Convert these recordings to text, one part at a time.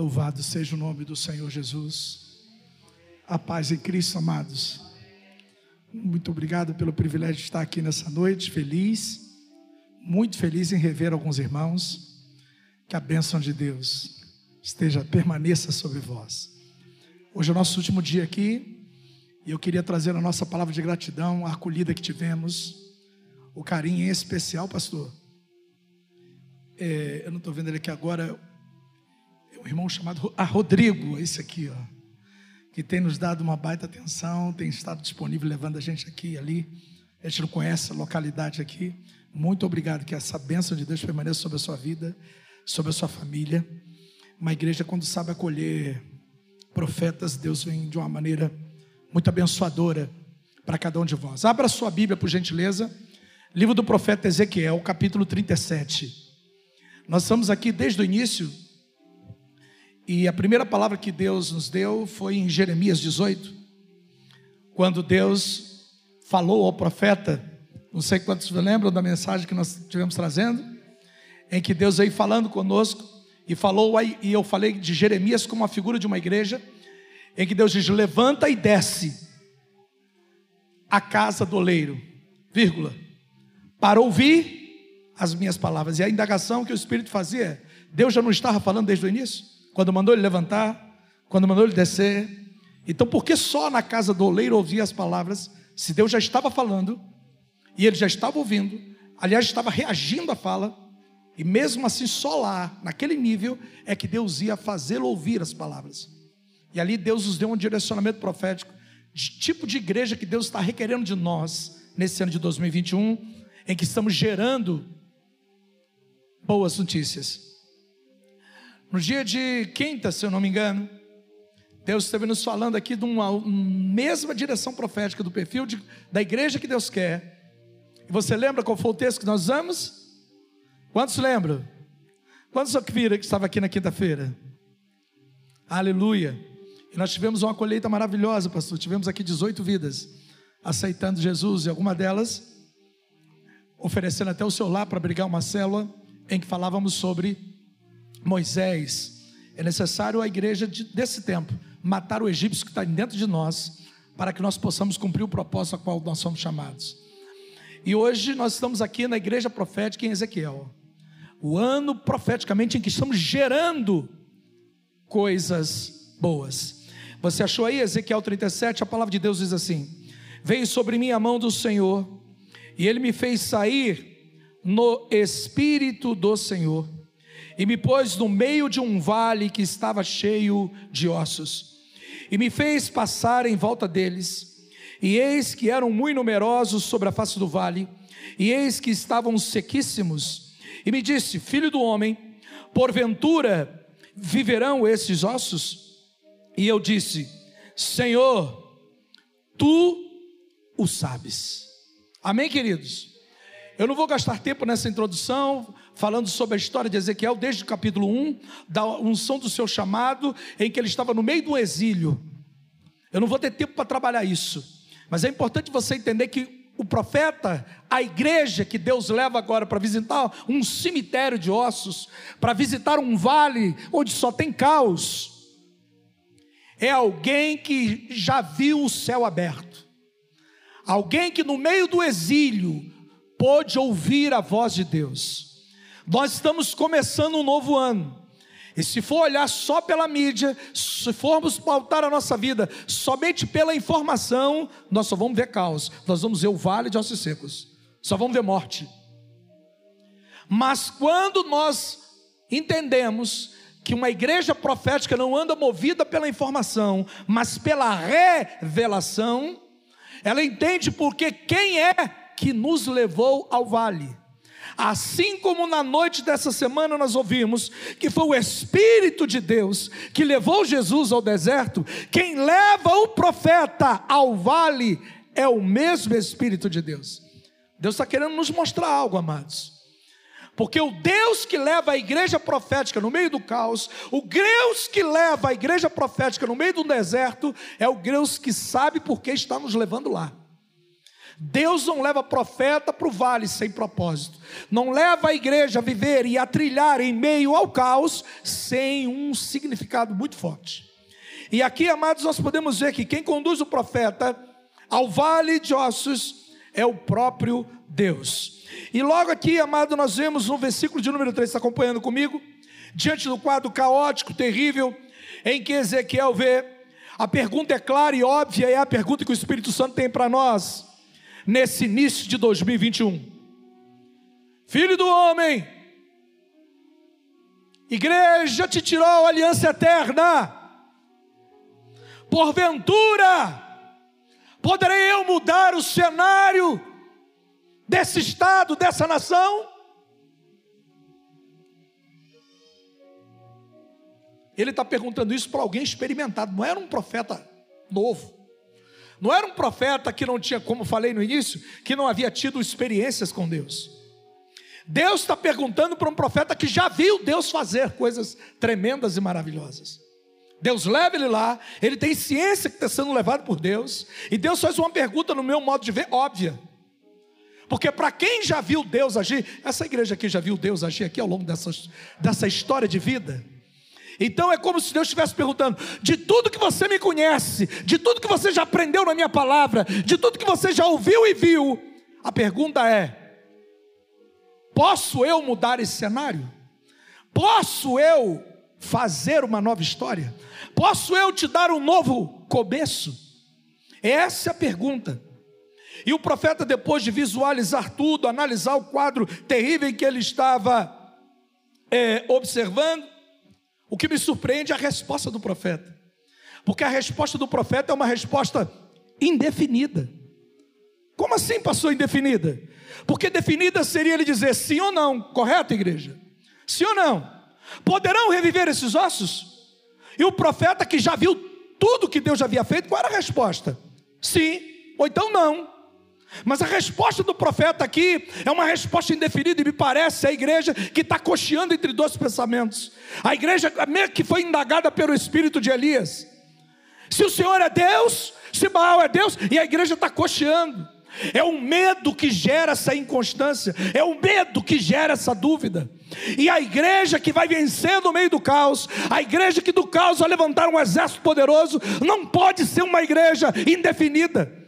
Louvado seja o nome do Senhor Jesus. A paz em Cristo, amados. Muito obrigado pelo privilégio de estar aqui nessa noite, feliz, muito feliz em rever alguns irmãos. Que a bênção de Deus esteja, permaneça sobre vós. Hoje é o nosso último dia aqui e eu queria trazer a nossa palavra de gratidão, a acolhida que tivemos, o carinho em especial, pastor. É, eu não estou vendo ele aqui agora, um irmão chamado ah, Rodrigo, esse aqui, ó que tem nos dado uma baita atenção, tem estado disponível levando a gente aqui e ali. A gente não conhece a localidade aqui. Muito obrigado, que essa bênção de Deus permaneça sobre a sua vida, sobre a sua família. Uma igreja, quando sabe acolher profetas, Deus vem de uma maneira muito abençoadora para cada um de vós. Abra sua Bíblia, por gentileza. Livro do profeta Ezequiel, capítulo 37. Nós estamos aqui desde o início e a primeira palavra que Deus nos deu foi em Jeremias 18, quando Deus falou ao profeta, não sei quantos lembram da mensagem que nós tivemos trazendo, em que Deus veio falando conosco e falou e eu falei de Jeremias como uma figura de uma igreja, em que Deus diz: levanta e desce a casa do oleiro, vírgula, para ouvir as minhas palavras. E a indagação que o Espírito fazia, Deus já não estava falando desde o início? Quando mandou ele levantar, quando mandou ele descer. Então, por que só na casa do oleiro ouvir as palavras, se Deus já estava falando, e ele já estava ouvindo, aliás, estava reagindo à fala, e mesmo assim, só lá, naquele nível, é que Deus ia fazê-lo ouvir as palavras. E ali Deus nos deu um direcionamento profético, de tipo de igreja que Deus está requerendo de nós, nesse ano de 2021, em que estamos gerando boas notícias. No dia de quinta, se eu não me engano, Deus esteve nos falando aqui de uma mesma direção profética do perfil de, da igreja que Deus quer. E você lembra qual foi o texto que nós usamos? Quantos lembram? Quantos viram que estava aqui na quinta-feira? Aleluia. E nós tivemos uma colheita maravilhosa, pastor. Tivemos aqui 18 vidas aceitando Jesus, e alguma delas oferecendo até o seu lar para brigar uma célula em que falávamos sobre Moisés, é necessário a igreja de, desse tempo matar o egípcio que está dentro de nós, para que nós possamos cumprir o propósito a qual nós somos chamados. E hoje nós estamos aqui na igreja profética em Ezequiel, o ano profeticamente em que estamos gerando coisas boas. Você achou aí Ezequiel 37? A palavra de Deus diz assim: Veio sobre mim a mão do Senhor, e ele me fez sair no espírito do Senhor e me pôs no meio de um vale que estava cheio de ossos, e me fez passar em volta deles, e eis que eram muito numerosos sobre a face do vale, e eis que estavam sequíssimos, e me disse: Filho do homem, porventura viverão esses ossos? E eu disse: Senhor, tu o sabes. Amém, queridos? Eu não vou gastar tempo nessa introdução, falando sobre a história de Ezequiel, desde o capítulo 1, da unção do seu chamado, em que ele estava no meio do exílio. Eu não vou ter tempo para trabalhar isso, mas é importante você entender que o profeta, a igreja que Deus leva agora para visitar um cemitério de ossos, para visitar um vale onde só tem caos, é alguém que já viu o céu aberto, alguém que no meio do exílio pôde ouvir a voz de Deus. Nós estamos começando um novo ano. E se for olhar só pela mídia, se formos pautar a nossa vida somente pela informação, nós só vamos ver caos, nós vamos ver o vale de ossos secos, só vamos ver morte. Mas quando nós entendemos que uma igreja profética não anda movida pela informação, mas pela revelação, ela entende porque quem é que nos levou ao vale. Assim como na noite dessa semana nós ouvimos que foi o Espírito de Deus que levou Jesus ao deserto, quem leva o profeta ao vale é o mesmo Espírito de Deus. Deus está querendo nos mostrar algo, amados. Porque o Deus que leva a igreja profética no meio do caos, o Deus que leva a igreja profética no meio do deserto, é o Deus que sabe por que está nos levando lá. Deus não leva profeta para o vale sem propósito, não leva a igreja a viver e a trilhar em meio ao caos sem um significado muito forte. E aqui, amados, nós podemos ver que quem conduz o profeta ao vale de ossos é o próprio Deus. E logo aqui, amado, nós vemos no versículo de número 3, está acompanhando comigo? Diante do quadro caótico, terrível, em que Ezequiel vê, a pergunta é clara e óbvia, é a pergunta que o Espírito Santo tem para nós nesse início de 2021. Filho do homem, igreja te tirou a aliança eterna. Porventura, poderei eu mudar o cenário desse estado, dessa nação? Ele está perguntando isso para alguém experimentado, não era um profeta novo. Não era um profeta que não tinha, como falei no início, que não havia tido experiências com Deus. Deus está perguntando para um profeta que já viu Deus fazer coisas tremendas e maravilhosas. Deus leva ele lá, ele tem ciência que está sendo levado por Deus, e Deus faz uma pergunta, no meu modo de ver, óbvia. Porque para quem já viu Deus agir, essa igreja aqui já viu Deus agir aqui ao longo dessa, dessa história de vida. Então é como se Deus estivesse perguntando: de tudo que você me conhece, de tudo que você já aprendeu na minha palavra, de tudo que você já ouviu e viu, a pergunta é: posso eu mudar esse cenário? Posso eu fazer uma nova história? Posso eu te dar um novo começo? Essa é a pergunta. E o profeta, depois de visualizar tudo, analisar o quadro terrível em que ele estava é, observando, o que me surpreende é a resposta do profeta. Porque a resposta do profeta é uma resposta indefinida. Como assim passou indefinida? Porque definida seria ele dizer sim ou não, correto, igreja? Sim ou não? Poderão reviver esses ossos? E o profeta que já viu tudo que Deus havia feito, qual era a resposta? Sim, ou então não. Mas a resposta do profeta aqui é uma resposta indefinida, e me parece a igreja que está cocheando entre dois pensamentos. A igreja que foi indagada pelo espírito de Elias. Se o Senhor é Deus, se Baal é Deus, e a igreja está cocheando. É o medo que gera essa inconstância, é o medo que gera essa dúvida. E a igreja que vai vencer no meio do caos, a igreja que do caos vai levantar um exército poderoso, não pode ser uma igreja indefinida.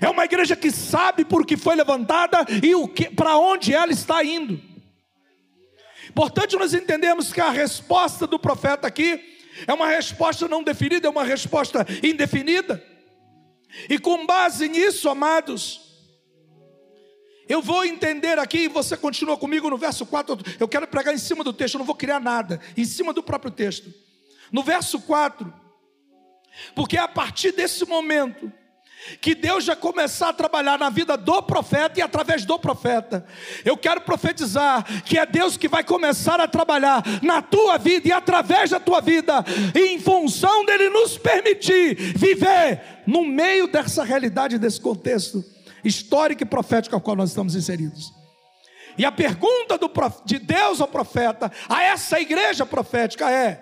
É uma igreja que sabe por que foi levantada e para onde ela está indo. Importante nós entendemos que a resposta do profeta aqui é uma resposta não definida, é uma resposta indefinida. E com base nisso, amados, eu vou entender aqui, você continua comigo no verso 4. Eu quero pregar em cima do texto, eu não vou criar nada, em cima do próprio texto. No verso 4, porque a partir desse momento que Deus já começar a trabalhar na vida do profeta e através do profeta. Eu quero profetizar que é Deus que vai começar a trabalhar na tua vida e através da tua vida, em função dele nos permitir viver no meio dessa realidade, desse contexto histórico e profético ao qual nós estamos inseridos. E a pergunta do, de Deus ao profeta, a essa igreja profética é: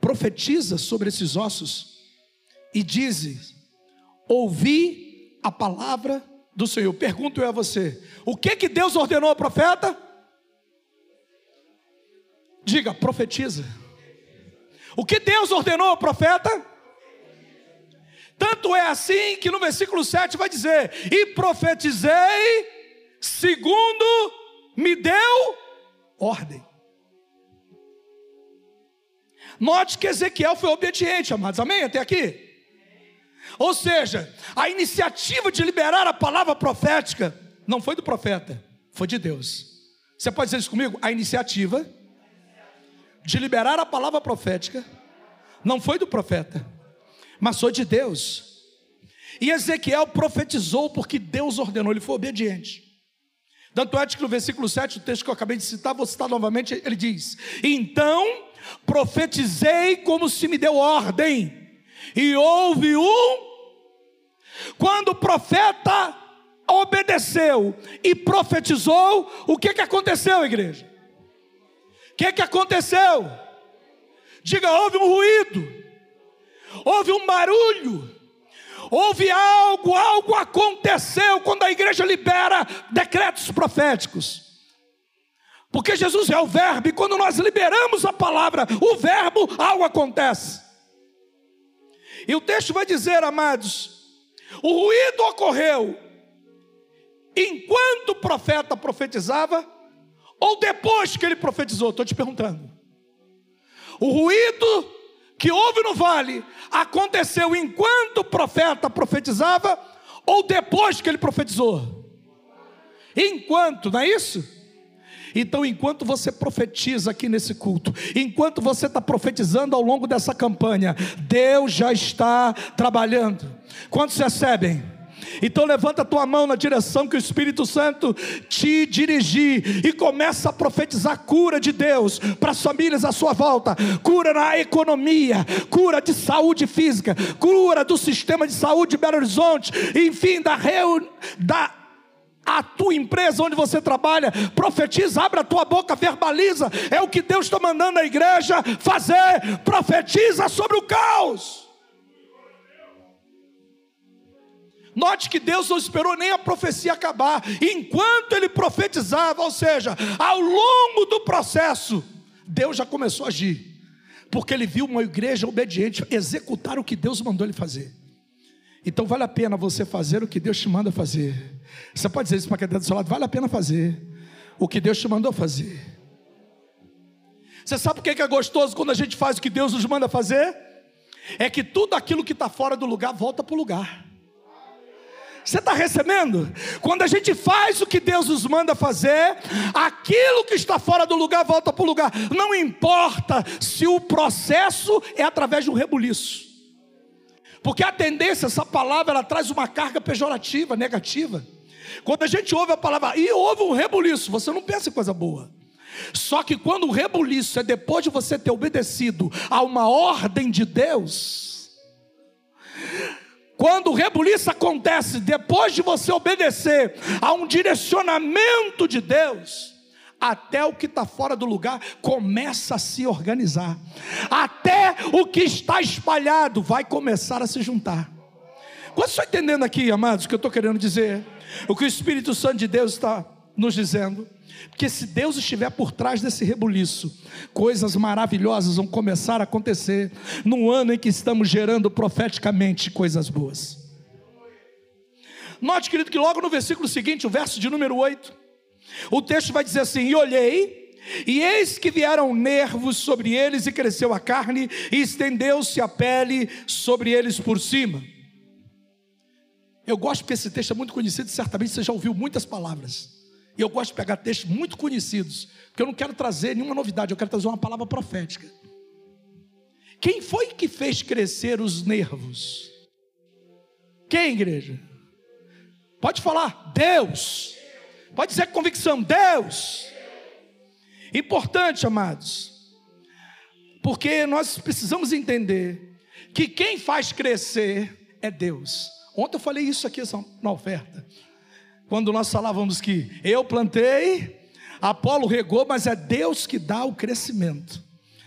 profetiza sobre esses ossos e dizes: Ouvi a palavra do Senhor. Pergunto eu a você: o que que Deus ordenou ao profeta? Diga, profetiza. O que Deus ordenou ao profeta? Tanto é assim que no versículo 7 vai dizer: E profetizei segundo me deu ordem. Note que Ezequiel foi obediente, amados, amém? Até aqui. Ou seja, a iniciativa de liberar a palavra profética não foi do profeta, foi de Deus. Você pode dizer isso comigo? A iniciativa de liberar a palavra profética não foi do profeta, mas foi de Deus. E Ezequiel profetizou porque Deus ordenou, ele foi obediente. Tanto é que no versículo 7, o texto que eu acabei de citar, vou citar novamente, ele diz: Então profetizei como se me deu ordem, e houve um. Quando o profeta obedeceu e profetizou, o que, que aconteceu, igreja? O que, que aconteceu? Diga, houve um ruído, houve um barulho, houve algo, algo aconteceu quando a igreja libera decretos proféticos. Porque Jesus é o Verbo, e quando nós liberamos a palavra, o Verbo, algo acontece. E o texto vai dizer, amados, o ruído ocorreu enquanto o profeta profetizava, ou depois que ele profetizou? Estou te perguntando. O ruído que houve no vale aconteceu enquanto o profeta profetizava, ou depois que ele profetizou? Enquanto, não é isso? Então, enquanto você profetiza aqui nesse culto, enquanto você está profetizando ao longo dessa campanha, Deus já está trabalhando. Quantos recebem? Então levanta a tua mão na direção que o Espírito Santo te dirigir e começa a profetizar cura de Deus para as famílias à sua volta, cura na economia, cura de saúde física, cura do sistema de saúde de Belo Horizonte, enfim, da, reu, da a tua empresa onde você trabalha, profetiza, abre a tua boca, verbaliza, é o que Deus está mandando a igreja fazer, profetiza sobre o caos. Note que Deus não esperou nem a profecia acabar, enquanto ele profetizava, ou seja, ao longo do processo, Deus já começou a agir, porque ele viu uma igreja obediente executar o que Deus mandou ele fazer. Então vale a pena você fazer o que Deus te manda fazer. Você pode dizer isso para quem está do seu lado: vale a pena fazer o que Deus te mandou fazer. Você sabe o que é gostoso quando a gente faz o que Deus nos manda fazer? É que tudo aquilo que está fora do lugar volta para o lugar. Você está recebendo? Quando a gente faz o que Deus nos manda fazer, aquilo que está fora do lugar volta para o lugar. Não importa se o processo é através de um rebuliço. Porque a tendência, essa palavra, ela traz uma carga pejorativa, negativa. Quando a gente ouve a palavra e ouve um rebuliço, você não pensa em coisa boa. Só que quando o rebuliço é depois de você ter obedecido a uma ordem de Deus, quando o rebuliço acontece depois de você obedecer a um direcionamento de Deus, até o que está fora do lugar começa a se organizar, até o que está espalhado vai começar a se juntar. Quantos estão entendendo aqui, amados, o que eu estou querendo dizer? O que o Espírito Santo de Deus está nos dizendo? Porque se Deus estiver por trás desse rebuliço, coisas maravilhosas vão começar a acontecer no ano em que estamos gerando profeticamente coisas boas. Note, querido, que logo no versículo seguinte, o verso de número 8, o texto vai dizer assim: E olhei, e eis que vieram nervos sobre eles, e cresceu a carne, e estendeu-se a pele sobre eles por cima. Eu gosto porque esse texto é muito conhecido, certamente você já ouviu muitas palavras. E eu gosto de pegar textos muito conhecidos, porque eu não quero trazer nenhuma novidade, eu quero trazer uma palavra profética. Quem foi que fez crescer os nervos? Quem, igreja? Pode falar, Deus. Pode dizer convicção, Deus. Importante, amados, porque nós precisamos entender que quem faz crescer é Deus. Ontem eu falei isso aqui na oferta. Quando nós falávamos que eu plantei, Apolo regou, mas é Deus que dá o crescimento.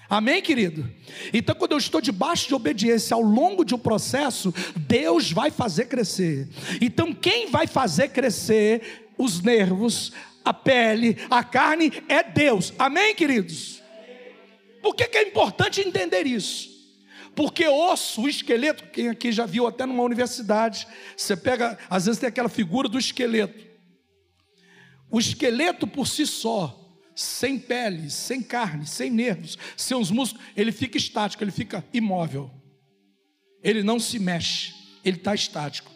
Amém, querido? Então, quando eu estou debaixo de obediência ao longo de um processo, Deus vai fazer crescer. Então, quem vai fazer crescer os nervos, a pele, a carne é Deus. Amém, queridos? Por que, que é importante entender isso? Porque osso, o esqueleto, quem aqui já viu até numa universidade, você pega, às vezes tem aquela figura do esqueleto. O esqueleto por si só, sem pele, sem carne, sem nervos, sem os músculos, ele fica estático, ele fica imóvel. Ele não se mexe, ele está estático.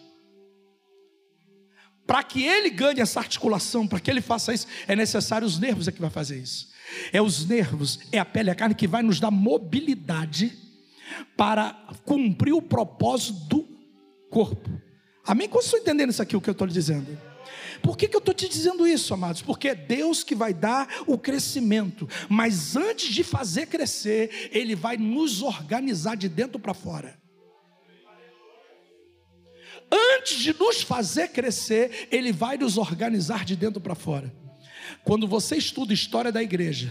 Para que ele ganhe essa articulação, para que ele faça isso, é necessário os nervos é que vai fazer isso. É os nervos, é a pele, a carne que vai nos dar mobilidade para cumprir o propósito do corpo. Amém? Como estão entendendo isso aqui, o que eu estou lhe dizendo? Por que, que eu estou te dizendo isso, amados? Porque é Deus que vai dar o crescimento, mas antes de fazer crescer, Ele vai nos organizar de dentro para fora. Antes de nos fazer crescer, Ele vai nos organizar de dentro para fora. Quando você estuda história da igreja,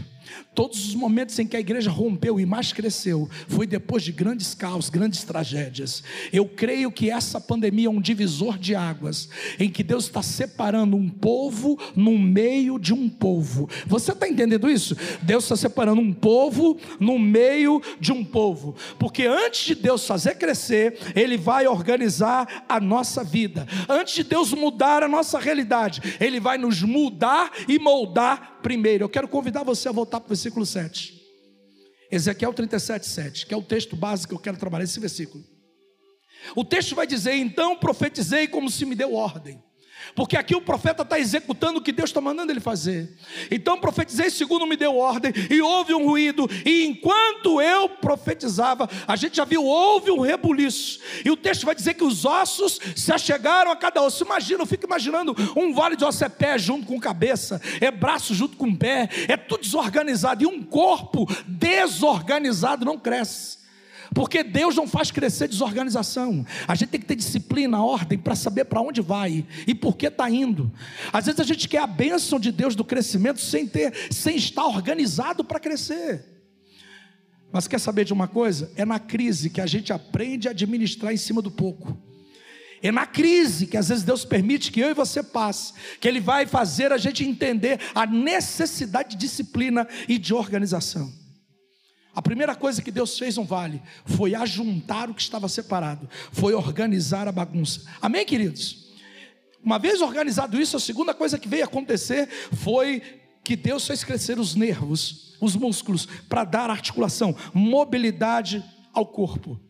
todos os momentos em que a igreja rompeu e mais cresceu, foi depois de grandes caos, grandes tragédias. Eu creio que essa pandemia é um divisor de águas, em que Deus está separando um povo no meio de um povo. Você está entendendo isso? Deus está separando um povo no meio de um povo, porque antes de Deus fazer crescer, Ele vai organizar a nossa vida. Antes de Deus mudar a nossa realidade, Ele vai nos mudar e moldar moldar primeiro. Eu quero convidar você a voltar para o versículo 7. Ezequiel 37, 7, que é o texto básico que eu quero trabalhar esse versículo. O texto vai dizer: Então profetizei como se me deu ordem. Porque aqui o profeta está executando o que Deus está mandando ele fazer. Então profetizei segundo me deu ordem, e houve um ruído, e enquanto eu profetizava, a gente já viu, houve um rebuliço. E o texto vai dizer que os ossos se achegaram a cada osso. Imagina, eu fico imaginando um vale de osso é pé junto com cabeça, é braço junto com pé, é tudo desorganizado, e um corpo desorganizado não cresce. Porque Deus não faz crescer desorganização. A gente tem que ter disciplina, ordem, para saber para onde vai e por que está indo. Às vezes a gente quer a bênção de Deus do crescimento sem ter, sem estar organizado para crescer. Mas quer saber de uma coisa? É na crise que a gente aprende a administrar em cima do pouco. É na crise que às vezes Deus permite que eu e você passe, que Ele vai fazer a gente entender a necessidade de disciplina e de organização. A primeira coisa que Deus fez no vale foi ajuntar o que estava separado, foi organizar a bagunça. Amém, queridos? Uma vez organizado isso, a segunda coisa que veio acontecer foi que Deus fez crescer os nervos, os músculos, para dar articulação, mobilidade ao corpo.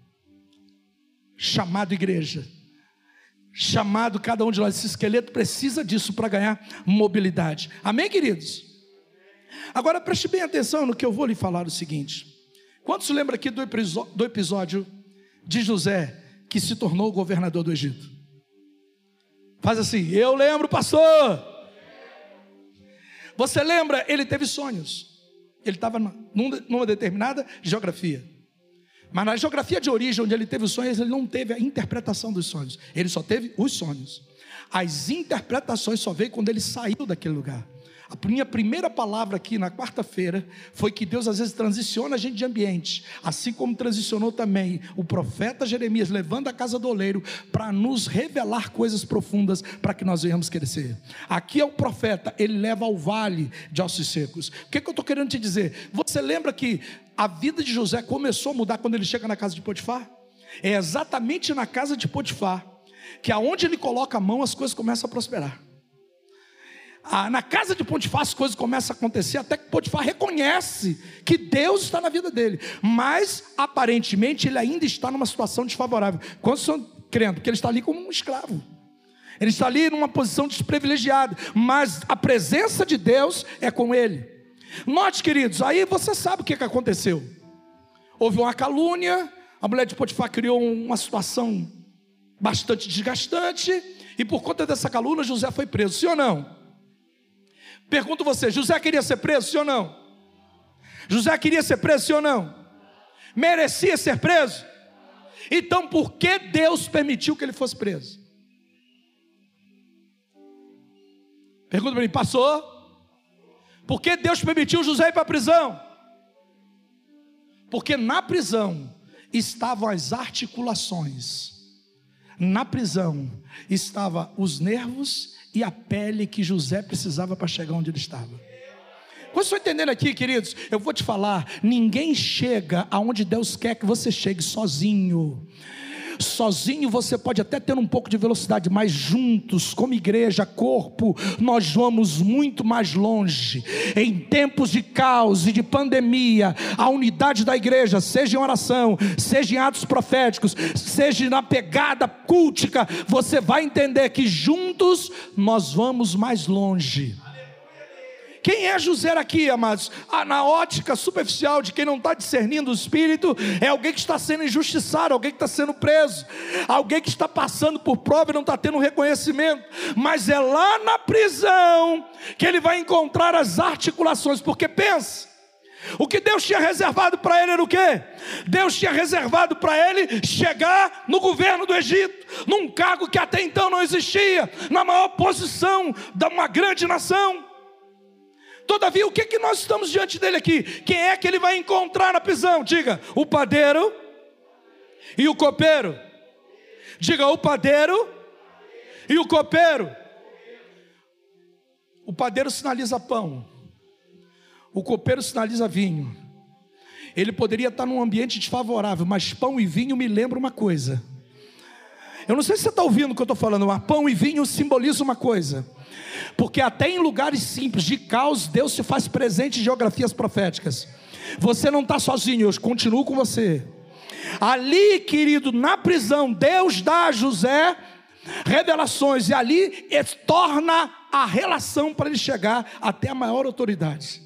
Chamado igreja. Chamado cada um de nós. Esse esqueleto precisa disso para ganhar mobilidade. Amém, queridos? Agora preste bem atenção no que eu vou lhe falar o seguinte. Quantos lembra aqui do episódio de José que se tornou governador do Egito? Faz assim, eu lembro, pastor. Você lembra? Ele teve sonhos. Ele estava numa determinada geografia. Mas na geografia de origem, onde ele teve os sonhos, ele não teve a interpretação dos sonhos. Ele só teve os sonhos. As interpretações só veio quando ele saiu daquele lugar. A minha primeira palavra aqui na quarta-feira foi que Deus às vezes transiciona a gente de ambiente, assim como transicionou também o profeta Jeremias, levando a casa do oleiro para nos revelar coisas profundas para que nós venhamos crescer. Aqui é o profeta, ele leva ao vale de ossos secos. O que, que eu estou querendo te dizer? Você lembra que a vida de José começou a mudar quando ele chega na casa de Potifar? É exatamente na casa de Potifar que aonde ele coloca a mão as coisas começam a prosperar ah, na casa de Potifar as coisas começam a acontecer, até que Potifar reconhece que Deus está na vida dele, mas aparentemente ele ainda está numa situação desfavorável. Quantos estão crendo? Porque ele está ali como um escravo. Ele está ali numa posição desprivilegiada, mas a presença de Deus é com ele. Note, queridos, aí você sabe o que, que aconteceu. Houve uma calúnia, a mulher de Potifar criou uma situação bastante desgastante, e por conta dessa calúnia, José foi preso, sim ou não? Pergunto você: José queria ser preso, sim ou não? José queria ser preso, sim ou não? Merecia ser preso? Então por que Deus permitiu que ele fosse preso? Pergunta para mim: passou? Por que Deus permitiu José ir para a prisão? Porque na prisão estavam as articulações, na prisão estavam os nervos e a pele que José precisava para chegar onde ele estava. Vocês estão entendendo aqui, queridos? Eu vou te falar: ninguém chega aonde Deus quer que você chegue sozinho. Sozinho você pode até ter um pouco de velocidade, mas juntos, como igreja, corpo, nós vamos muito mais longe. Em tempos de caos e de pandemia, a unidade da igreja, seja em oração, seja em atos proféticos, seja na pegada cultica, você vai entender que juntos nós vamos mais longe. Quem é José aqui, amados? Ah, na ótica superficial de quem não está discernindo o espírito, é alguém que está sendo injustiçado, alguém que está sendo preso, alguém que está passando por prova e não está tendo reconhecimento. Mas é lá na prisão que ele vai encontrar as articulações, porque pensa. O que Deus tinha reservado para ele era o quê? Deus tinha reservado para ele chegar no governo do Egito, num cargo que até então não existia, na maior posição de uma grande nação. Todavia, o que, que nós estamos diante dele aqui? Quem é que ele vai encontrar na prisão? Diga, o padeiro e o copeiro. Diga, o padeiro e o copeiro. O padeiro sinaliza pão, o copeiro sinaliza vinho. Ele poderia estar num ambiente desfavorável, mas pão e vinho me lembram uma coisa. Eu não sei se você está ouvindo o que eu estou falando, mas pão e vinho simbolizam uma coisa. Porque até em lugares simples, de caos, Deus se faz presente em geografias proféticas. Você não está sozinho, eu continuo com você. Ali, querido, na prisão, Deus dá a José revelações e ali torna a relação para ele chegar até a maior autoridade.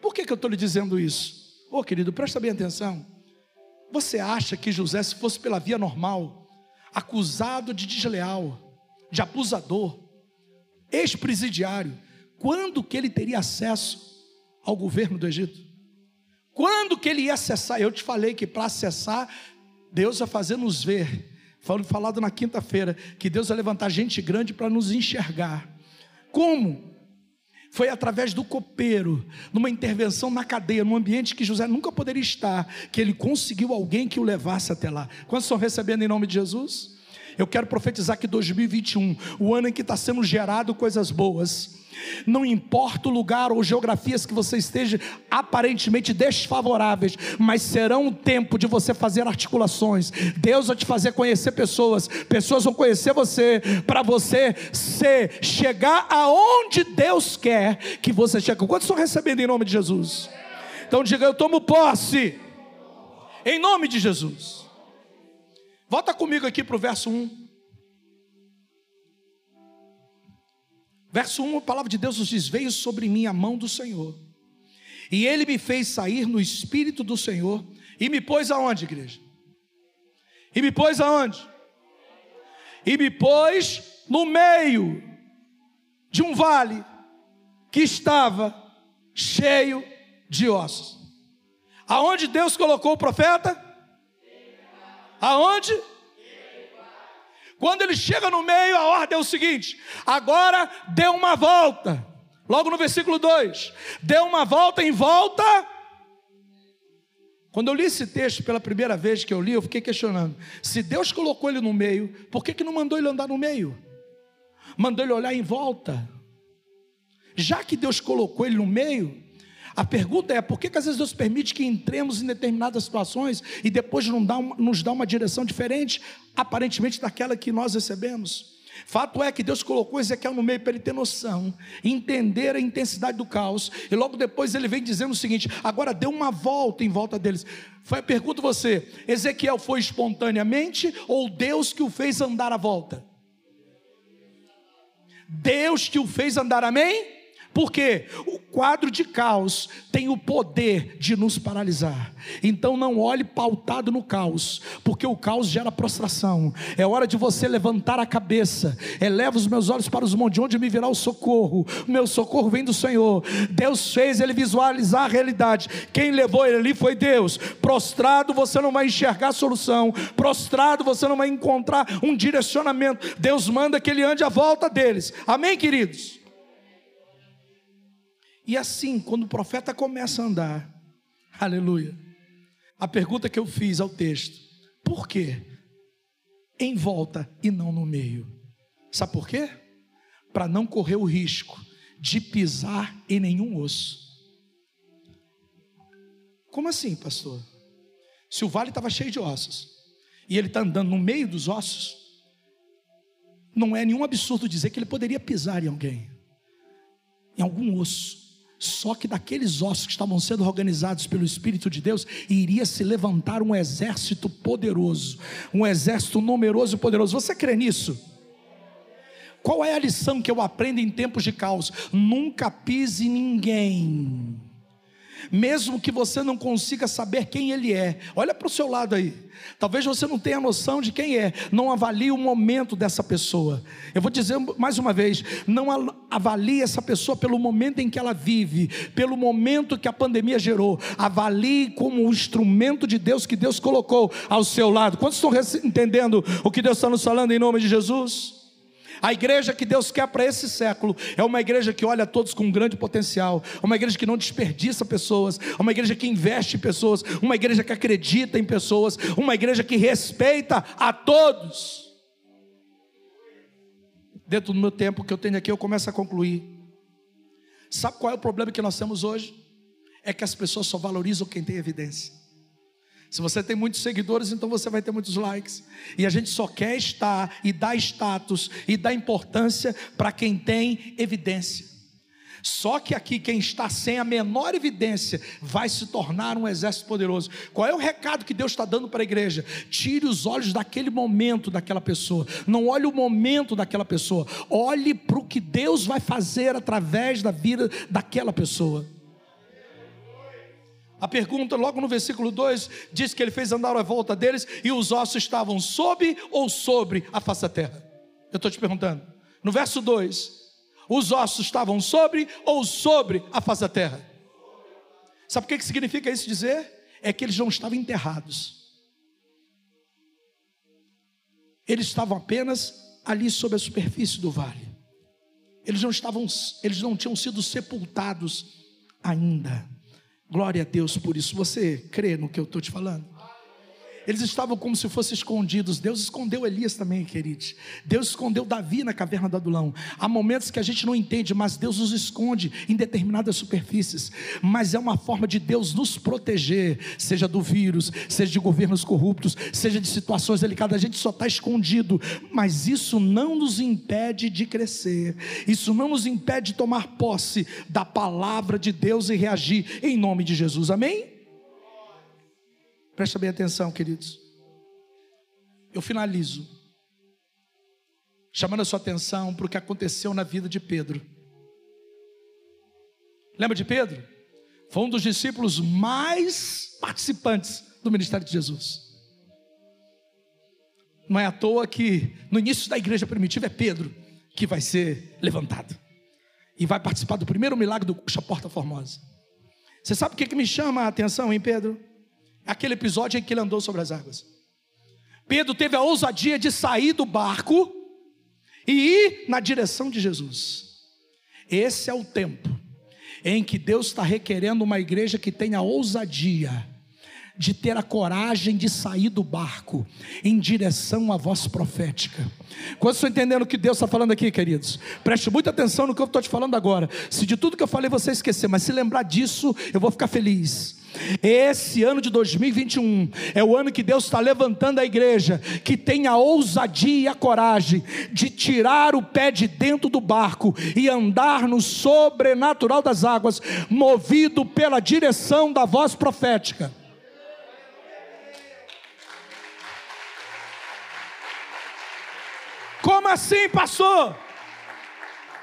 Por que, que eu estou lhe dizendo isso? Ô oh, querido, presta bem atenção. Você acha que José, se fosse pela via normal, acusado de desleal, de abusador, ex-presidiário, quando que ele teria acesso ao governo do Egito? Quando que ele ia acessar? Eu te falei que para acessar, Deus vai fazer nos ver. Falando falado na quinta-feira que Deus vai levantar gente grande para nos enxergar. Como? Foi através do copeiro, numa intervenção na cadeia, num ambiente que José nunca poderia estar, que ele conseguiu alguém que o levasse até lá. Quantos estão recebendo em nome de Jesus? Eu quero profetizar que 2021, o ano em que está sendo gerado coisas boas, não importa o lugar ou geografias que você esteja aparentemente desfavoráveis, mas será um tempo de você fazer articulações. Deus vai te fazer conhecer pessoas, pessoas vão conhecer você, para você ser, chegar aonde Deus quer que você chegue. Quantos estão recebendo em nome de Jesus? Então diga: Eu tomo posse, em nome de Jesus. Volta comigo aqui para o verso 1. Verso 1, a palavra de Deus nos diz: Veio sobre mim a mão do Senhor, e ele me fez sair no espírito do Senhor, e me pôs aonde, igreja? E me pôs aonde? E me pôs no meio de um vale que estava cheio de ossos. Aonde Deus colocou o profeta? Aonde? Quando ele chega no meio, a ordem é o seguinte: agora dê uma volta. Logo no versículo 2: dê uma volta em volta. Quando eu li esse texto pela primeira vez que eu li, eu fiquei questionando: se Deus colocou ele no meio, por que, que não mandou ele andar no meio? Mandou ele olhar em volta. Já que Deus colocou ele no meio, a pergunta é: por que, que às vezes Deus permite que entremos em determinadas situações e depois não dá uma, nos dá uma direção diferente, aparentemente daquela que nós recebemos? Fato é que Deus colocou Ezequiel no meio para ele ter noção, entender a intensidade do caos, e logo depois ele vem dizendo o seguinte: agora deu uma volta em volta deles. Foi, pergunto você: Ezequiel foi espontaneamente ou Deus que o fez andar à volta? Deus que o fez andar, amém? Porque o quadro de caos tem o poder de nos paralisar. Então não olhe pautado no caos, porque o caos gera prostração. É hora de você levantar a cabeça. Eleva os meus olhos para os montes, de onde me virá o socorro. Meu socorro vem do Senhor. Deus fez ele visualizar a realidade. Quem levou ele ali foi Deus. Prostrado você não vai enxergar a solução. Prostrado você não vai encontrar um direcionamento. Deus manda que ele ande à volta deles. Amém, queridos? E assim, quando o profeta começa a andar, aleluia, a pergunta que eu fiz ao texto, por quê? Em volta e não no meio. Sabe por quê? Para não correr o risco de pisar em nenhum osso. Como assim, pastor? Se o vale estava cheio de ossos e ele está andando no meio dos ossos, não é nenhum absurdo dizer que ele poderia pisar em alguém, em algum osso. Só que daqueles ossos que estavam sendo organizados pelo Espírito de Deus, iria se levantar um exército poderoso, um exército numeroso e poderoso. Você crê nisso? Qual é a lição que eu aprendo em tempos de caos? Nunca pise ninguém mesmo que você não consiga saber quem ele é. Olha para o seu lado aí. Talvez você não tenha noção de quem é. Não avalie o momento dessa pessoa. Eu vou dizer mais uma vez: não avalie essa pessoa pelo momento em que ela vive, pelo momento que a pandemia gerou. Avalie como um instrumento de Deus que Deus colocou ao seu lado. Quantos estão entendendo o que Deus está nos falando em nome de Jesus? A igreja que Deus quer para esse século é uma igreja que olha a todos com um grande potencial, uma igreja que não desperdiça pessoas, uma igreja que investe em pessoas, uma igreja que acredita em pessoas, uma igreja que respeita a todos. Dentro do meu tempo que eu tenho aqui, eu começo a concluir. Sabe qual é o problema que nós temos hoje? É que as pessoas só valorizam quem tem evidência. Se você tem muitos seguidores, então você vai ter muitos likes. E a gente só quer estar e dar status e dar importância para quem tem evidência. Só que aqui quem está sem a menor evidência vai se tornar um exército poderoso. Qual é o recado que Deus está dando para a igreja? Tire os olhos daquele momento daquela pessoa. Não olhe o momento daquela pessoa. Olhe para o que Deus vai fazer através da vida daquela pessoa. A pergunta, logo no versículo 2, diz que ele fez andar à volta deles e os ossos estavam sob ou sobre a face da terra. Eu estou te perguntando. No verso 2, os ossos estavam sobre ou sobre a face da terra? Sabe o que, significa isso dizer? É que eles não estavam enterrados. Eles estavam apenas ali sob a superfície do vale. Eles não estavam, eles não tinham sido sepultados ainda. Glória a Deus por isso. Você crê no que eu estou te falando? Eles estavam como se fossem escondidos. Deus escondeu Elias também, queridos. Deus escondeu Davi na caverna do Adulão. Há momentos que a gente não entende, mas Deus nos esconde em determinadas superfícies. Mas é uma forma de Deus nos proteger, seja do vírus, seja de governos corruptos, seja de situações delicadas. A gente só está escondido, mas isso não nos impede de crescer. Isso não nos impede de tomar posse da palavra de Deus e reagir em nome de Jesus. Amém? Presta bem atenção, queridos. Eu finalizo, chamando a sua atenção para o que aconteceu na vida de Pedro. Lembra de Pedro? Foi um dos discípulos mais participantes do ministério de Jesus. Não é à toa que no início da igreja primitiva é Pedro que vai ser levantado e vai participar do primeiro milagre do Puxa Porta Formosa. Você sabe o que, que me chama a atenção em Pedro? Aquele episódio em que ele andou sobre as águas. Pedro teve a ousadia de sair do barco e ir na direção de Jesus. Esse é o tempo em que Deus está requerendo uma igreja que tenha ousadia de ter a coragem de sair do barco em direção à voz profética. Quando estão entendendo o que Deus está falando aqui, queridos? Preste muita atenção no que eu estou te falando agora. Se de tudo que eu falei você esquecer, mas se lembrar disso, eu vou ficar feliz. Esse ano de 2021 é o ano que Deus está levantando a igreja que tem a ousadia e a coragem de tirar o pé de dentro do barco e andar no sobrenatural das águas, movido pela direção da voz profética. Como assim, pastor?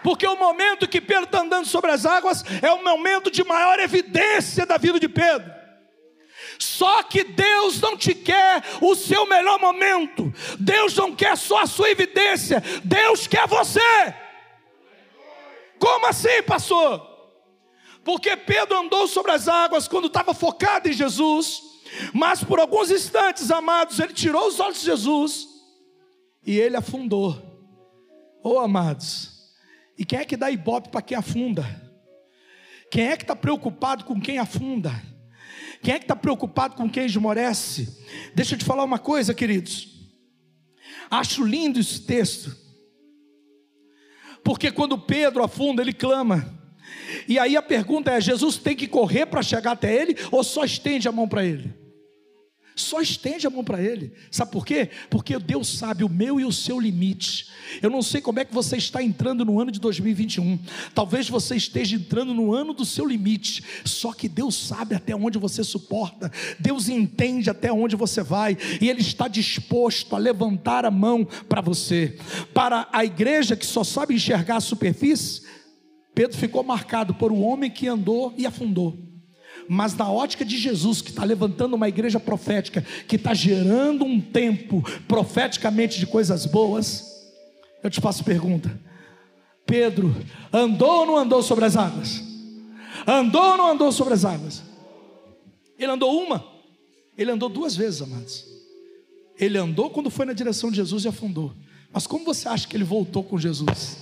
Porque o momento que Pedro está andando sobre as águas é o momento de maior evidência da vida de Pedro. Só que Deus não te quer o seu melhor momento, Deus não quer só a sua evidência, Deus quer você. Como assim, pastor? Porque Pedro andou sobre as águas quando estava focado em Jesus, mas por alguns instantes, amados, ele tirou os olhos de Jesus e ele afundou. Oh, amados, e quem é que dá ibope para quem afunda? Quem é que está preocupado com quem afunda? Quem é que está preocupado com quem esmorece? Deixa eu te falar uma coisa, queridos. Acho lindo esse texto. Porque quando Pedro afunda, ele clama. E aí a pergunta é: Jesus tem que correr para chegar até ele ou só estende a mão para ele? Só estende a mão para Ele. Sabe por quê? Porque Deus sabe o meu e o seu limite. Eu não sei como é que você está entrando no ano de 2021. Talvez você esteja entrando no ano do seu limite. Só que Deus sabe até onde você suporta. Deus entende até onde você vai. E Ele está disposto a levantar a mão para você. Para a igreja que só sabe enxergar a superfície, Pedro ficou marcado por um homem que andou e afundou mas na ótica de Jesus, que está levantando uma igreja profética, que está gerando um tempo profeticamente de coisas boas, eu te faço pergunta: Pedro andou ou não andou sobre as águas? Andou ou não andou sobre as águas? Ele andou uma, ele andou duas vezes, amados. Ele andou quando foi na direção de Jesus e afundou. Mas como você acha que ele voltou com Jesus?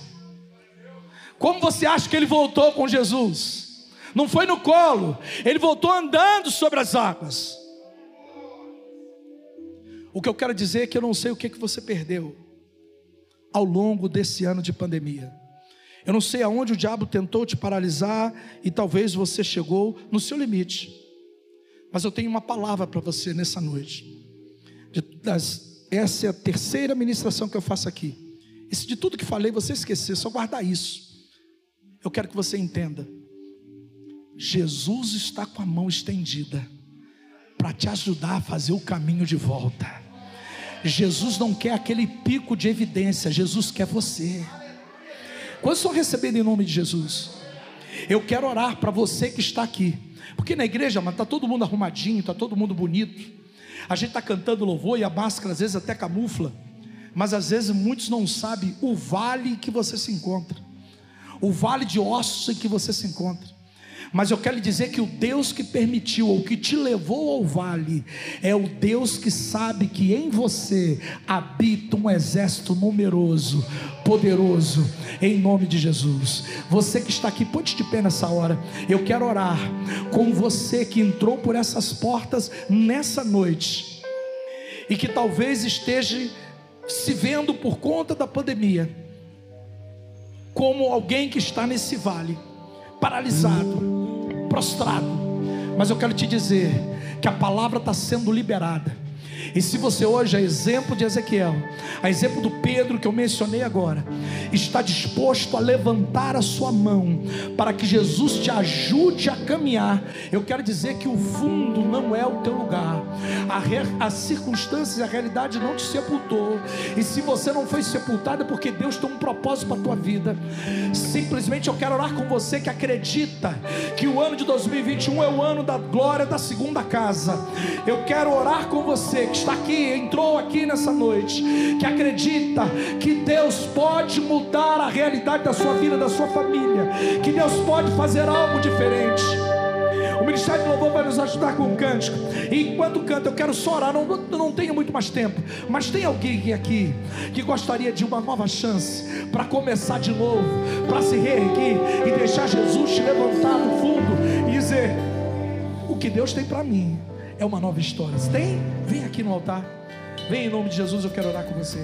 Como você acha que ele voltou com Jesus? Não foi no colo, ele voltou andando sobre as águas. O que eu quero dizer é que eu não sei o que, que você perdeu ao longo desse ano de pandemia. Eu não sei aonde o diabo tentou te paralisar e talvez você chegou no seu limite. Mas eu tenho uma palavra para você nessa noite. De, das, essa é a terceira ministração que eu faço aqui. E se de tudo que falei você esquecer, só guardar isso. Eu quero que você entenda Jesus está com a mão estendida para te ajudar a fazer o caminho de volta. Jesus não quer aquele pico de evidência, Jesus quer você. Quantos estão recebendo em nome de Jesus? Eu quero orar para você que está aqui, porque na igreja, está todo mundo arrumadinho, está todo mundo bonito. A gente está cantando louvor e a máscara às vezes até camufla, mas às vezes muitos não sabem o vale que você se encontra, o vale de ossos em que você se encontra. Mas eu quero lhe dizer que o Deus que permitiu ou que te levou ao vale é o Deus que sabe que em você habita um exército numeroso, poderoso, em nome de Jesus. Você que está aqui, ponte de pé nessa hora. Eu quero orar com você que entrou por essas portas nessa noite e que talvez esteja se vendo por conta da pandemia como alguém que está nesse vale paralisado, prostrado. Mas eu quero te dizer que a palavra está sendo liberada. E se você hoje é exemplo de Ezequiel, a exemplo do Pedro que eu mencionei agora, está disposto a levantar a sua mão para que Jesus te ajude a caminhar, eu quero dizer que o fundo não é o teu lugar, a as circunstâncias, a realidade não te sepultou, e se você não foi sepultado é porque Deus tem um propósito para a tua vida. Simplesmente eu quero orar com você que acredita que o ano de 2021 é o ano da glória da segunda casa. Eu quero orar com você que está aqui, entrou aqui nessa noite, que acredita que Deus pode mudar a realidade da sua vida, da sua família, que Deus pode fazer algo diferente. O Ministério de Louvor vai nos ajudar com o cântico. E enquanto canta, eu quero só orar. Não, não tenho muito mais tempo. Mas tem alguém aqui que gostaria de uma nova chance para começar de novo, para se reerguer e deixar Jesus te levantar no fundo e dizer: O que Deus tem para mim é uma nova história. Se tem, vem aqui no altar. Vem em nome de Jesus, eu quero orar com você.